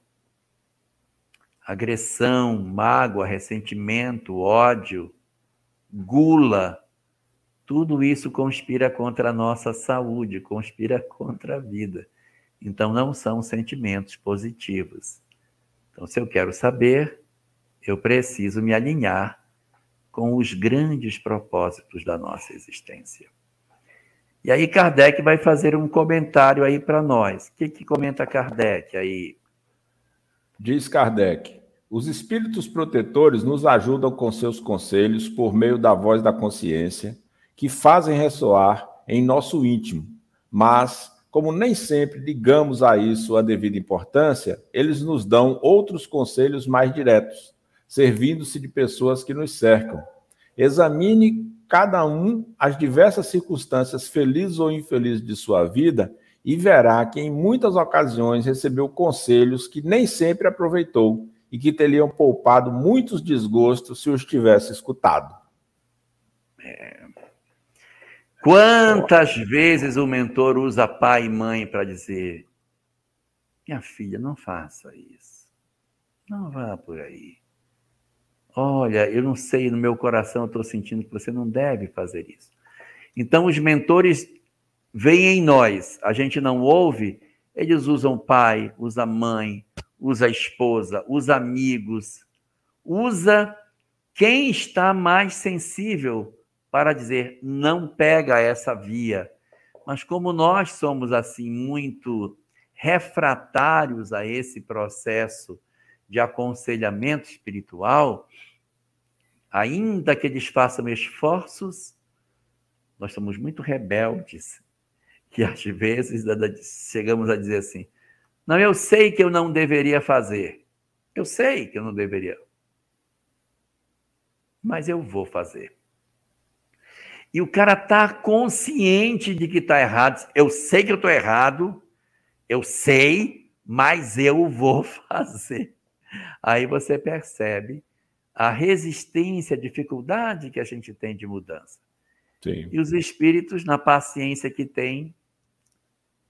agressão, mágoa, ressentimento, ódio, gula, tudo isso conspira contra a nossa saúde, conspira contra a vida. Então, não são sentimentos positivos. Então, se eu quero saber, eu preciso me alinhar com os grandes propósitos da nossa existência. E aí, Kardec vai fazer um comentário aí para nós. O que, que comenta Kardec aí? Diz Kardec: os espíritos protetores nos ajudam com seus conselhos por meio da voz da consciência que fazem ressoar em nosso íntimo, mas, como nem sempre ligamos a isso a devida importância, eles nos dão outros conselhos mais diretos, servindo-se de pessoas que nos cercam. Examine cada um as diversas circunstâncias felizes ou infelizes de sua vida e verá que em muitas ocasiões recebeu conselhos que nem sempre aproveitou e que teriam poupado muitos desgostos se os tivesse escutado. É, Quantas vezes o mentor usa pai e mãe para dizer: minha filha, não faça isso. Não vá por aí. Olha, eu não sei, no meu coração eu estou sentindo que você não deve fazer isso. Então, os mentores veem em nós, a gente não ouve, eles usam pai, usa mãe, usa esposa, usa amigos, usa quem está mais sensível para dizer não pega essa via. Mas como nós somos assim muito refratários a esse processo de aconselhamento espiritual, ainda que eles façam esforços, nós somos muito rebeldes, que às vezes chegamos a dizer assim: não, eu sei que eu não deveria fazer, eu sei que eu não deveria, mas eu vou fazer. E o cara tá consciente de que está errado. Eu sei que eu estou errado, eu sei, mas eu vou fazer. Aí você percebe a resistência, a dificuldade que a gente tem de mudança. Sim. E os espíritos, na paciência que têm,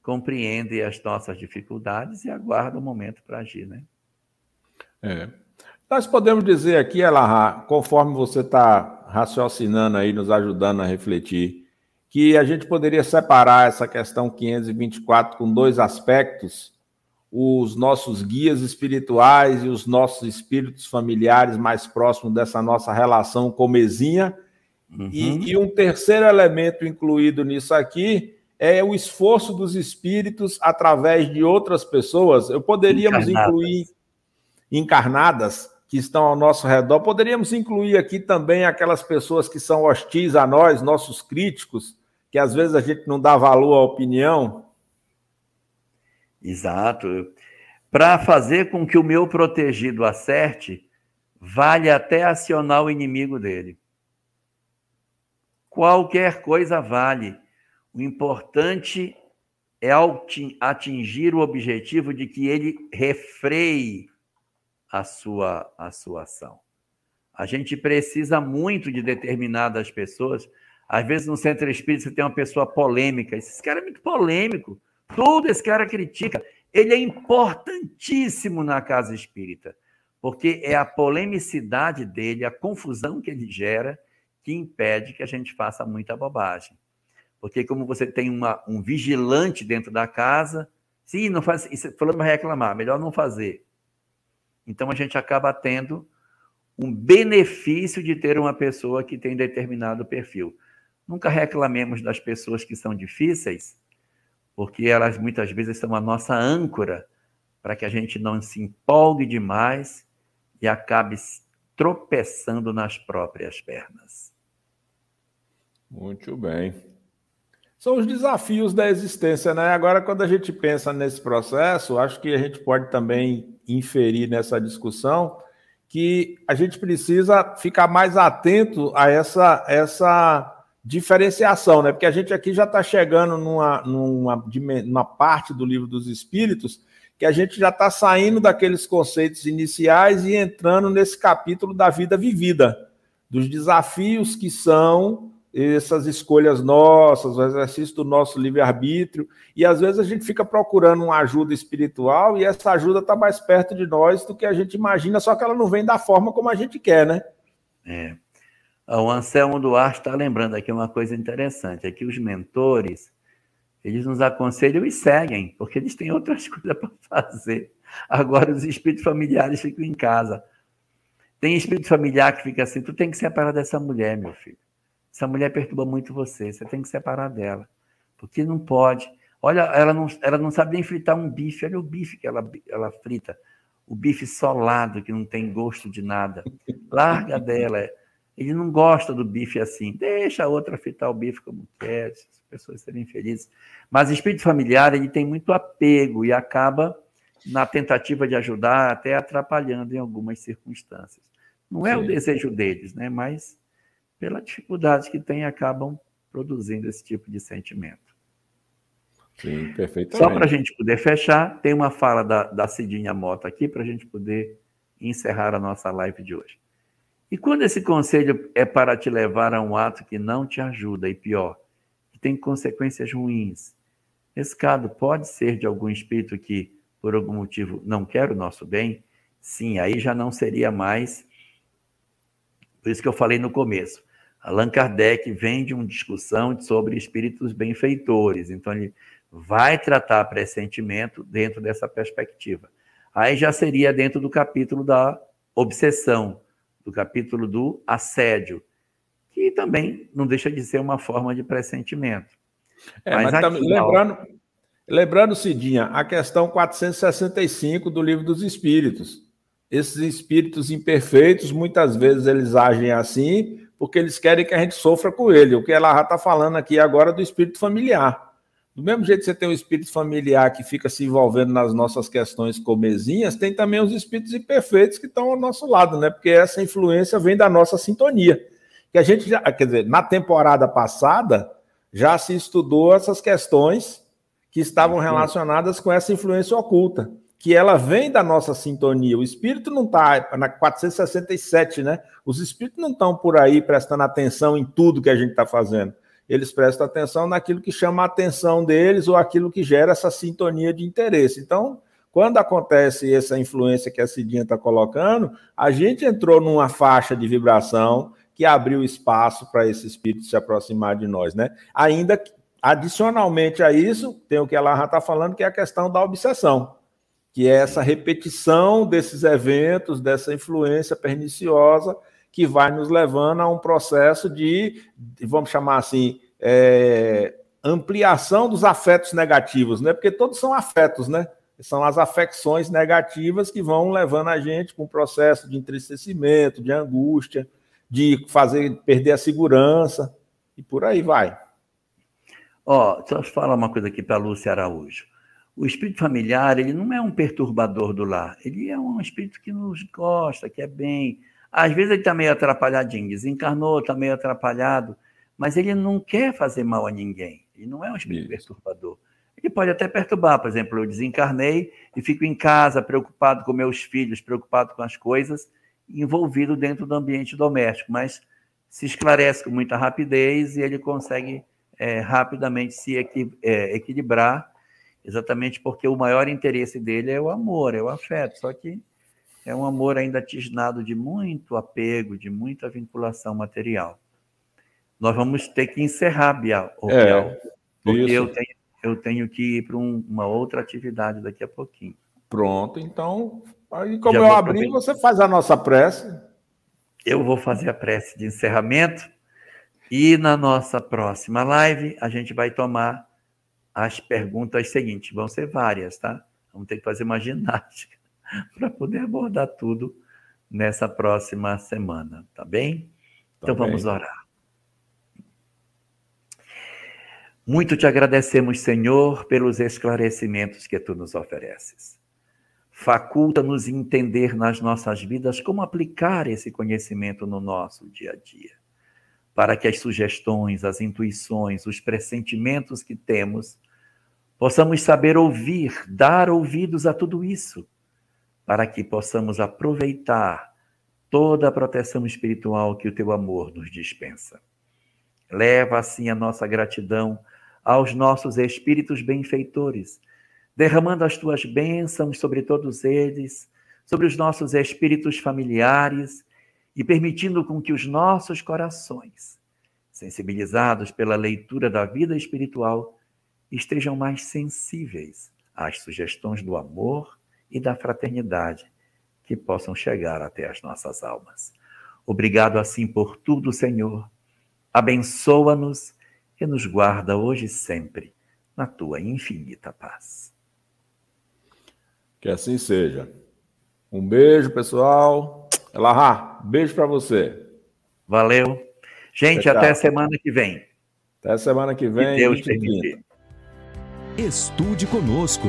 compreendem as nossas dificuldades e aguardam o momento para agir, né? É. Nós podemos dizer aqui, Elahá, conforme você está raciocinando aí, nos ajudando a refletir, que a gente poderia separar essa questão 524 com dois aspectos: os nossos guias espirituais e os nossos espíritos familiares mais próximos dessa nossa relação com mesinha. Uhum. E, e um terceiro elemento incluído nisso aqui é o esforço dos espíritos através de outras pessoas. Eu poderíamos encarnadas. incluir encarnadas que estão ao nosso redor. Poderíamos incluir aqui também aquelas pessoas que são hostis a nós, nossos críticos, que às vezes a gente não dá valor à opinião. Exato. Para fazer com que o meu protegido acerte, vale até acionar o inimigo dele. Qualquer coisa vale. O importante é atingir o objetivo de que ele refreie a sua, a sua ação. A gente precisa muito de determinadas pessoas. Às vezes, no centro espírita, você tem uma pessoa polêmica. Esse cara é muito polêmico. Tudo esse cara critica. Ele é importantíssimo na casa espírita, porque é a polemicidade dele, a confusão que ele gera, que impede que a gente faça muita bobagem. Porque, como você tem uma, um vigilante dentro da casa, sim, não faz isso, falando para reclamar, melhor não fazer. Então a gente acaba tendo um benefício de ter uma pessoa que tem determinado perfil. Nunca reclamemos das pessoas que são difíceis, porque elas muitas vezes são a nossa âncora para que a gente não se empolgue demais e acabe tropeçando nas próprias pernas. Muito bem. São os desafios da existência, né? Agora, quando a gente pensa nesse processo, acho que a gente pode também inferir nessa discussão que a gente precisa ficar mais atento a essa, essa diferenciação, né? Porque a gente aqui já está chegando numa, numa, numa parte do livro dos Espíritos que a gente já está saindo daqueles conceitos iniciais e entrando nesse capítulo da vida vivida, dos desafios que são essas escolhas nossas, o exercício do nosso livre-arbítrio, e às vezes a gente fica procurando uma ajuda espiritual e essa ajuda está mais perto de nós do que a gente imagina, só que ela não vem da forma como a gente quer, né? É. O Anselmo Duarte está lembrando aqui uma coisa interessante, é que os mentores, eles nos aconselham e seguem, porque eles têm outras coisas para fazer. Agora os espíritos familiares ficam em casa. Tem espírito familiar que fica assim, tu tem que separar dessa mulher, meu filho. Essa mulher perturba muito você, você tem que separar dela. Porque não pode. Olha, ela não, ela não sabe nem fritar um bife. Olha o bife que ela, ela frita. O bife solado, que não tem gosto de nada. Larga dela. Ele não gosta do bife assim. Deixa a outra fritar o bife como quer, as pessoas serem felizes. Mas o espírito familiar, ele tem muito apego e acaba, na tentativa de ajudar, até atrapalhando em algumas circunstâncias. Não é Sim. o desejo deles, né? Mas pela dificuldade que tem, acabam produzindo esse tipo de sentimento. Sim, perfeitamente. Só para a gente poder fechar, tem uma fala da, da Cidinha Mota aqui para a gente poder encerrar a nossa live de hoje. E quando esse conselho é para te levar a um ato que não te ajuda, e pior, que tem consequências ruins, esse caso pode ser de algum espírito que, por algum motivo, não quer o nosso bem? Sim, aí já não seria mais. Por isso que eu falei no começo. Allan Kardec vem de uma discussão sobre espíritos benfeitores, então ele vai tratar pressentimento dentro dessa perspectiva. Aí já seria dentro do capítulo da obsessão, do capítulo do assédio, que também não deixa de ser uma forma de pressentimento. É, mas, mas tá, lembrando, lembrando, Cidinha, a questão 465 do Livro dos Espíritos. Esses espíritos imperfeitos, muitas vezes eles agem assim, porque eles querem que a gente sofra com ele. O que ela já está falando aqui agora do espírito familiar. Do mesmo jeito que você tem um espírito familiar que fica se envolvendo nas nossas questões comezinhas, tem também os espíritos imperfeitos que estão ao nosso lado, né? Porque essa influência vem da nossa sintonia. Que a gente já, quer dizer, na temporada passada já se estudou essas questões que estavam relacionadas com essa influência oculta que ela vem da nossa sintonia. O espírito não está na 467, né? Os espíritos não estão por aí prestando atenção em tudo que a gente está fazendo. Eles prestam atenção naquilo que chama a atenção deles ou aquilo que gera essa sintonia de interesse. Então, quando acontece essa influência que a Cidinha está colocando, a gente entrou numa faixa de vibração que abriu espaço para esse espírito se aproximar de nós, né? Ainda adicionalmente a isso, tem o que ela já está falando, que é a questão da obsessão que é essa repetição desses eventos, dessa influência perniciosa que vai nos levando a um processo de, vamos chamar assim, é, ampliação dos afetos negativos, né? Porque todos são afetos, né? São as afecções negativas que vão levando a gente com um processo de entristecimento, de angústia, de fazer perder a segurança e por aí vai. Ó, oh, só falar uma coisa aqui para Lúcia Araújo o espírito familiar, ele não é um perturbador do lar, ele é um espírito que nos gosta, que é bem. Às vezes ele está meio atrapalhadinho, desencarnou, está meio atrapalhado, mas ele não quer fazer mal a ninguém. Ele não é um espírito Isso. perturbador. Ele pode até perturbar, por exemplo, eu desencarnei e fico em casa preocupado com meus filhos, preocupado com as coisas, envolvido dentro do ambiente doméstico, mas se esclarece com muita rapidez e ele consegue é, rapidamente se é, equilibrar exatamente porque o maior interesse dele é o amor, é o afeto, só que é um amor ainda tisnado de muito apego, de muita vinculação material. Nós vamos ter que encerrar, Bial, é, porque eu tenho, eu tenho que ir para um, uma outra atividade daqui a pouquinho. Pronto, então, aí como Já eu abri, você faz a nossa prece. Eu vou fazer a prece de encerramento e na nossa próxima live a gente vai tomar as perguntas seguintes. Vão ser várias, tá? Vamos ter que fazer uma ginástica para poder abordar tudo nessa próxima semana, tá bem? Então tá vamos bem. orar. Muito te agradecemos, Senhor, pelos esclarecimentos que tu nos ofereces. Faculta-nos entender nas nossas vidas como aplicar esse conhecimento no nosso dia a dia, para que as sugestões, as intuições, os pressentimentos que temos, possamos saber ouvir, dar ouvidos a tudo isso para que possamos aproveitar toda a proteção espiritual que o teu amor nos dispensa. Leva assim a nossa gratidão aos nossos espíritos benfeitores, derramando as tuas bênçãos sobre todos eles, sobre os nossos espíritos familiares e permitindo com que os nossos corações, sensibilizados pela leitura da vida espiritual, estejam mais sensíveis às sugestões do amor e da fraternidade que possam chegar até as nossas almas. Obrigado assim por tudo, Senhor. Abençoa-nos e nos guarda hoje e sempre na tua infinita paz. Que assim seja. Um beijo, pessoal. Elahá, beijo para você. Valeu. Gente, tchau, até semana que vem. Até semana que vem. Que Deus permitir. Estude conosco.